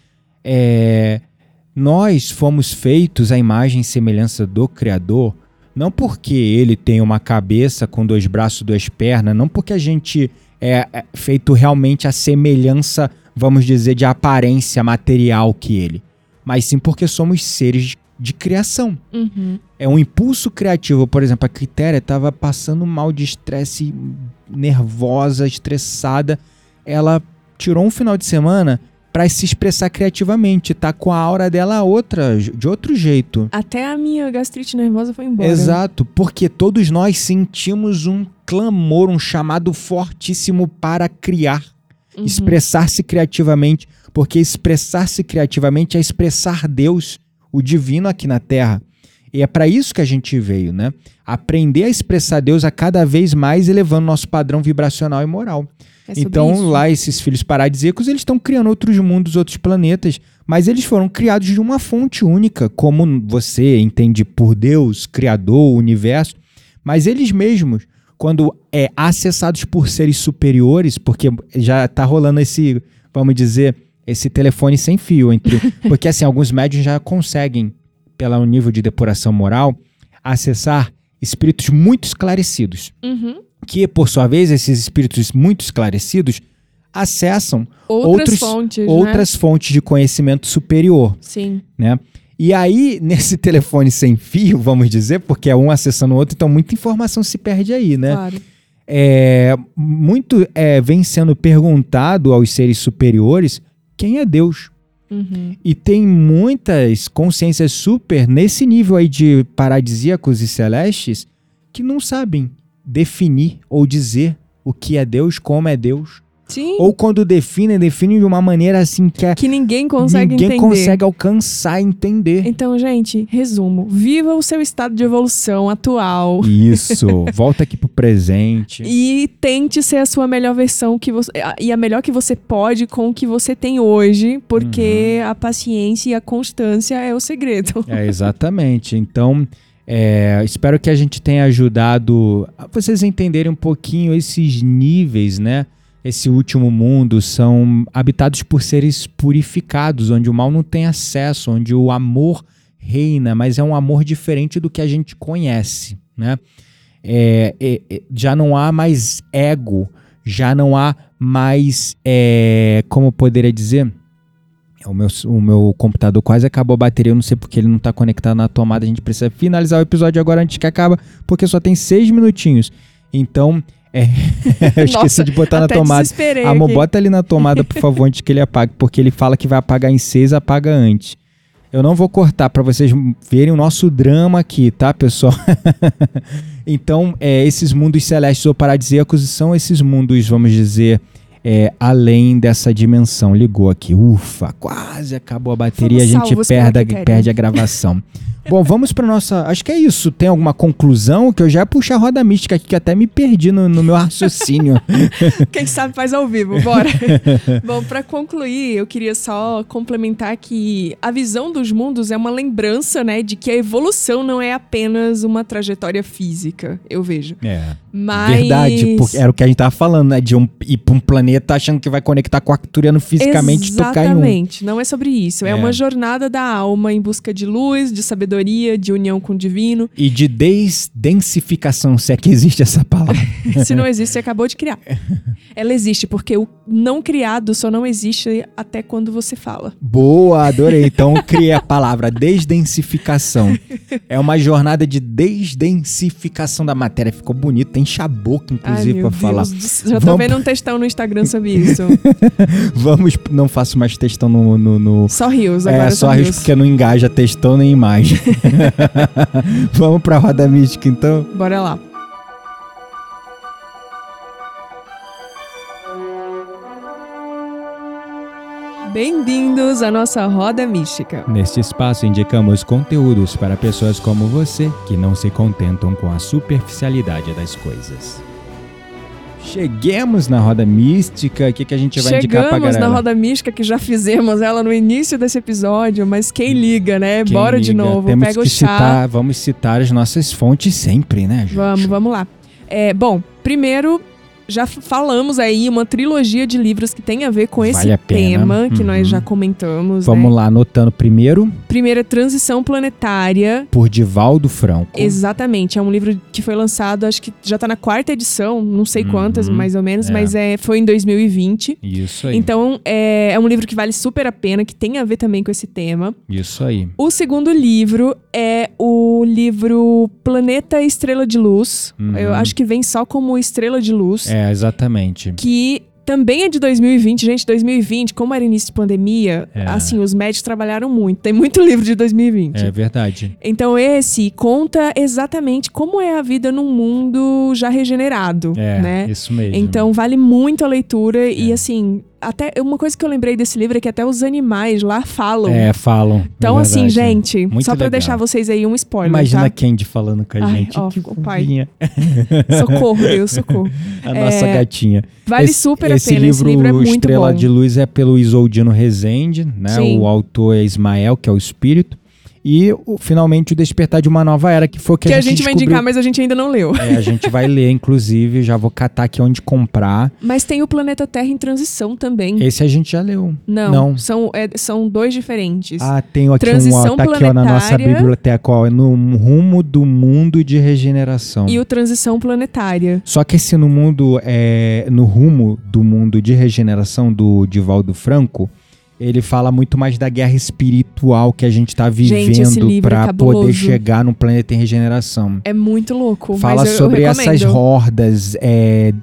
é, nós fomos feitos à imagem e semelhança do Criador, não porque ele tem uma cabeça com dois braços, duas pernas, não porque a gente é é feito realmente a semelhança, vamos dizer, de aparência material que ele, mas sim porque somos seres de criação. Uhum. É um impulso criativo, por exemplo, a Quitéria estava passando mal de estresse, nervosa, estressada. Ela tirou um final de semana para se expressar criativamente, tá com a aura dela outra, de outro jeito. Até a minha gastrite nervosa foi embora. Exato, porque todos nós sentimos um clamor, um chamado fortíssimo para criar, Uhum. expressar-se criativamente, porque expressar-se criativamente é expressar Deus, o divino aqui na Terra. E é para isso que a gente veio, né? Aprender a expressar Deus a cada vez mais elevando nosso padrão vibracional e moral. É então, isso. lá, esses filhos paradisíacos, eles estão criando outros mundos, outros planetas, mas eles foram criados de uma fonte única, como você entende por Deus, Criador, Universo. Mas eles mesmos, quando é acessados por seres superiores, porque já tá rolando esse, vamos dizer, esse telefone sem fio entre, porque assim alguns médios já conseguem, pelo nível de depuração moral, acessar espíritos muito esclarecidos Uhum. que, por sua vez, esses espíritos muito esclarecidos acessam Outras Outros- fontes, né? outras fontes de conhecimento superior, Sim. né? E aí, nesse telefone sem fio, vamos dizer, porque é um acessando o outro, então muita informação se perde aí, né? Claro. É, muito é, vem sendo perguntado aos seres superiores quem é Deus. Uhum. E tem muitas consciências super nesse nível aí de paradisíacos e celestes que não sabem definir ou dizer o que é Deus, como é Deus. Sim. Ou quando definem, definem de uma maneira assim que é- que ninguém consegue ninguém entender. consegue alcançar e entender. Então, gente, resumo. Viva o seu estado de evolução atual. Isso, volta aqui pro presente. E tente ser a sua melhor versão que você. E a melhor que você pode com o que você tem hoje, porque Uhum. a paciência e a constância é o segredo. É, exatamente. Então, é, espero que a gente tenha ajudado a vocês entenderem um pouquinho esses níveis, né? Esse último mundo são habitados por seres purificados, onde o mal não tem acesso, onde o amor reina, mas é um amor diferente do que a gente conhece, né? É, é, é, já não há mais ego, já não há mais, é, como eu poderia dizer, o meu, o meu computador quase acabou a bateria, eu não sei porque ele não tá conectado na tomada. A gente precisa finalizar o episódio agora antes que acabe, porque só tem seis minutinhos. Então, é, eu esqueci Nossa, de botar na tomada. Amor, aqui. bota ali na tomada, por favor, antes que ele apague, porque ele fala que vai apagar em seis, apaga antes. Eu não vou cortar pra vocês verem o nosso drama aqui, tá, pessoal? então, é, esses mundos celestes ou paradisíacos são esses mundos, vamos dizer, é, além dessa dimensão. Ligou aqui, ufa, quase acabou a bateria, Fomos a gente perde, Quitéria. perde a gravação. Bom, vamos para nossa. Acho que é isso. Tem alguma conclusão? Que eu já ia puxar a roda mística aqui, que até me perdi no, no meu raciocínio. Quem sabe faz ao vivo, bora. Bom, pra concluir, eu queria só complementar que a visão dos mundos é uma lembrança, né, de que a evolução não é apenas uma trajetória física, eu vejo. é. Mas Verdade, porque era o que a gente tava falando, né? De um, ir pra um planeta achando que vai conectar com o Arcturiano fisicamente e tocar em um. Exatamente, não é sobre isso. É. É. uma jornada da alma em busca de luz, de sabedoria, de união com o divino. E de desdensificação, se é que existe essa palavra. Se não existe, você acabou de criar. Ela existe, porque o não criado só não existe até quando você fala. Boa, adorei. Então criei a palavra desdensificação. É uma jornada de desdensificação da matéria. Ficou bonito, tem chaboco, Ai, inclusive, pra falar. Deus. Já tô Vamos- vendo um textão no Instagram sobre isso. Vamos, não faço mais textão no. no, no- Só rios, agora É, só rios. porque não engaja textão nem imagem. Vamos pra roda mística, então? Bora lá. Bem-vindos à nossa roda mística. Neste espaço indicamos conteúdos para pessoas como você que não se contentam com a superficialidade das coisas. Cheguemos na roda mística, o que, que a gente vai indicar pra Chegamos galera? na roda mística que já fizemos ela no início desse episódio, mas quem liga, né? Quem Bora de liga? novo, Temos pega o chá. citar, vamos citar as nossas fontes sempre, né, gente? Vamos, vamos lá. É, bom, primeiro, já falamos aí uma trilogia de livros que tem a ver com esse Vale tema que Uhum. nós já comentamos. Vamos né? lá, anotando primeiro, Primeira, Transição Planetária. por Divaldo Franco. Exatamente, é um livro que foi lançado, acho que já tá na quarta edição, não sei Uhum. quantas, mais ou menos, É. mas é, foi em 2020. Isso aí. Então, é, é um livro que vale super a pena, que tem a ver também com esse tema. Isso aí. O segundo livro é o livro Planeta Estrela de Luz. Uhum. Eu acho que vem só como Estrela de Luz. É, exatamente. Que também é de 2020. Gente, 2020, como era início de pandemia, É. assim, os médicos trabalharam muito. Tem muito livro de 2020. É verdade. Então, esse conta exatamente como é a vida num mundo já regenerado, É, né? isso mesmo. Então, vale muito a leitura e, É. assim, até uma coisa que eu lembrei desse livro é que até os animais lá falam. É, falam. Então, é assim, gente, Muito só pra legal. deixar vocês aí um spoiler, Imagina tá? Candy falando com a Ai, gente. ó, que pai. Socorro, Deus, socorro. A nossa É, gatinha. Vale esse, super esse a pena, livro, esse livro é muito Estrela bom. de Luz é pelo Isoldino Rezende, né? Sim. O autor é Ismael, que é o espírito. E o- finalmente o Despertar de uma Nova Era, que foi o que, Que a gente, vai descobriu. indicar, mas a gente ainda não leu. É, a gente vai ler, inclusive, já vou catar aqui onde comprar. Mas tem o Planeta Terra em Transição também. Esse a gente já leu. Não, não. São, é, são dois diferentes. Ah, tenho aqui um, ó, Transição tá aqui ó, na nossa biblioteca, ó, no rumo do mundo de regeneração. E o Transição Planetária. Só que esse no mundo, é, no rumo do mundo de regeneração do Divaldo Franco, ele fala muito mais da guerra espiritual que a gente tá vivendo é para cabuloso. poder chegar no planeta em regeneração. É muito louco. Fala eu, sobre eu essas hordas é,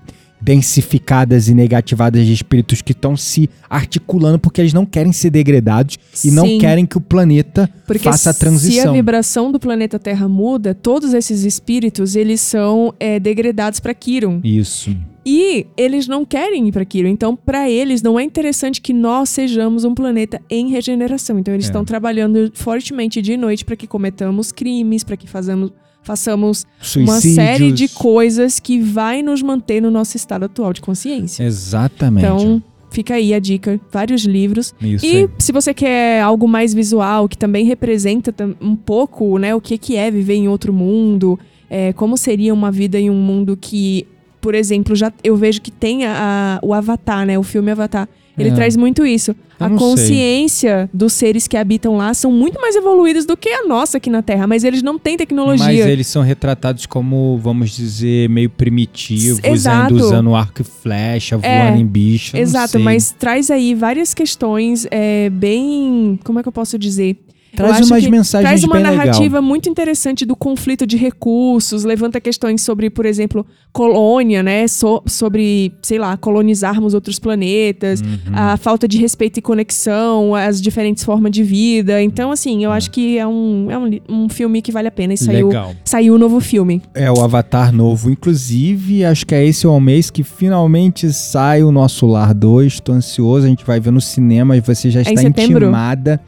densificadas e negativadas de espíritos que estão se articulando porque eles não querem ser degradados e não Sim. querem que o planeta Porque faça a se a transição. vibração do planeta Terra muda, todos esses espíritos, eles são é, degradados para Kiron. Isso. E eles não querem ir para Kiron. Então, para eles, não é interessante que nós sejamos um planeta em regeneração. Então, eles É. estão trabalhando fortemente dia e noite para que cometamos crimes, para que fazamos, façamos uma Suicídios. série de coisas que vai nos manter no nosso estado atual de consciência. Exatamente. Então, fica aí a dica, vários livros. Isso E aí. se você quer algo mais visual, que também representa um pouco, né, o que, que é viver em outro mundo, é, como seria uma vida em um mundo que, por exemplo, já eu vejo que tem a, a- o Avatar, né, o filme Avatar. Ele É. traz muito isso. Eu a não sei. consciência dos seres que habitam lá são muito mais evoluídos do que a nossa aqui na Terra, mas eles não têm tecnologia. Mas eles são retratados como, vamos dizer, meio primitivos, Exato. ainda usando arco e flecha, voando É, em bicho. Exato, mas traz aí várias questões é, bem. Como é que eu posso dizer? Traz umas mensagens Traz uma bem legal. narrativa muito interessante do conflito de recursos, levanta questões sobre, por exemplo, colônia, né? So- sobre, sei lá, colonizarmos outros planetas, Uhum. a falta de respeito e conexão, as diferentes formas de vida. Então, assim, eu acho que é um, é um, um filme que vale a pena e saiu, Legal. saiu o novo filme. É o Avatar novo. Inclusive, acho que é esse o mês que finalmente sai o Nosso Lar 2. Tô ansioso, a gente vai ver no cinema e você já É está intimada.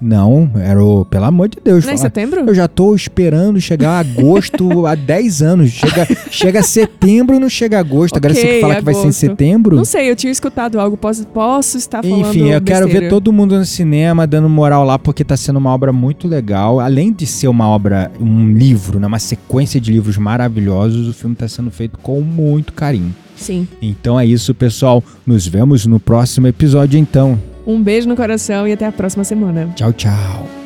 Não, era o. Pelo amor de Deus. Não é em setembro? Eu já tô esperando chegar agosto há 10 anos. Chega, chega setembro não chega agosto. Agora você que fala que vai ser em agosto. setembro. Não sei, eu tinha escutado algo, posso, posso estar falando Enfim, eu quero ver besteira. todo mundo no cinema dando moral lá, porque tá sendo uma obra muito legal. Além de ser uma obra, um livro, né, uma sequência de livros maravilhosos, o filme tá sendo feito com muito carinho. Sim. Então é isso, pessoal. Nos vemos no próximo episódio, então. Um beijo no coração e até a próxima semana. Tchau, tchau.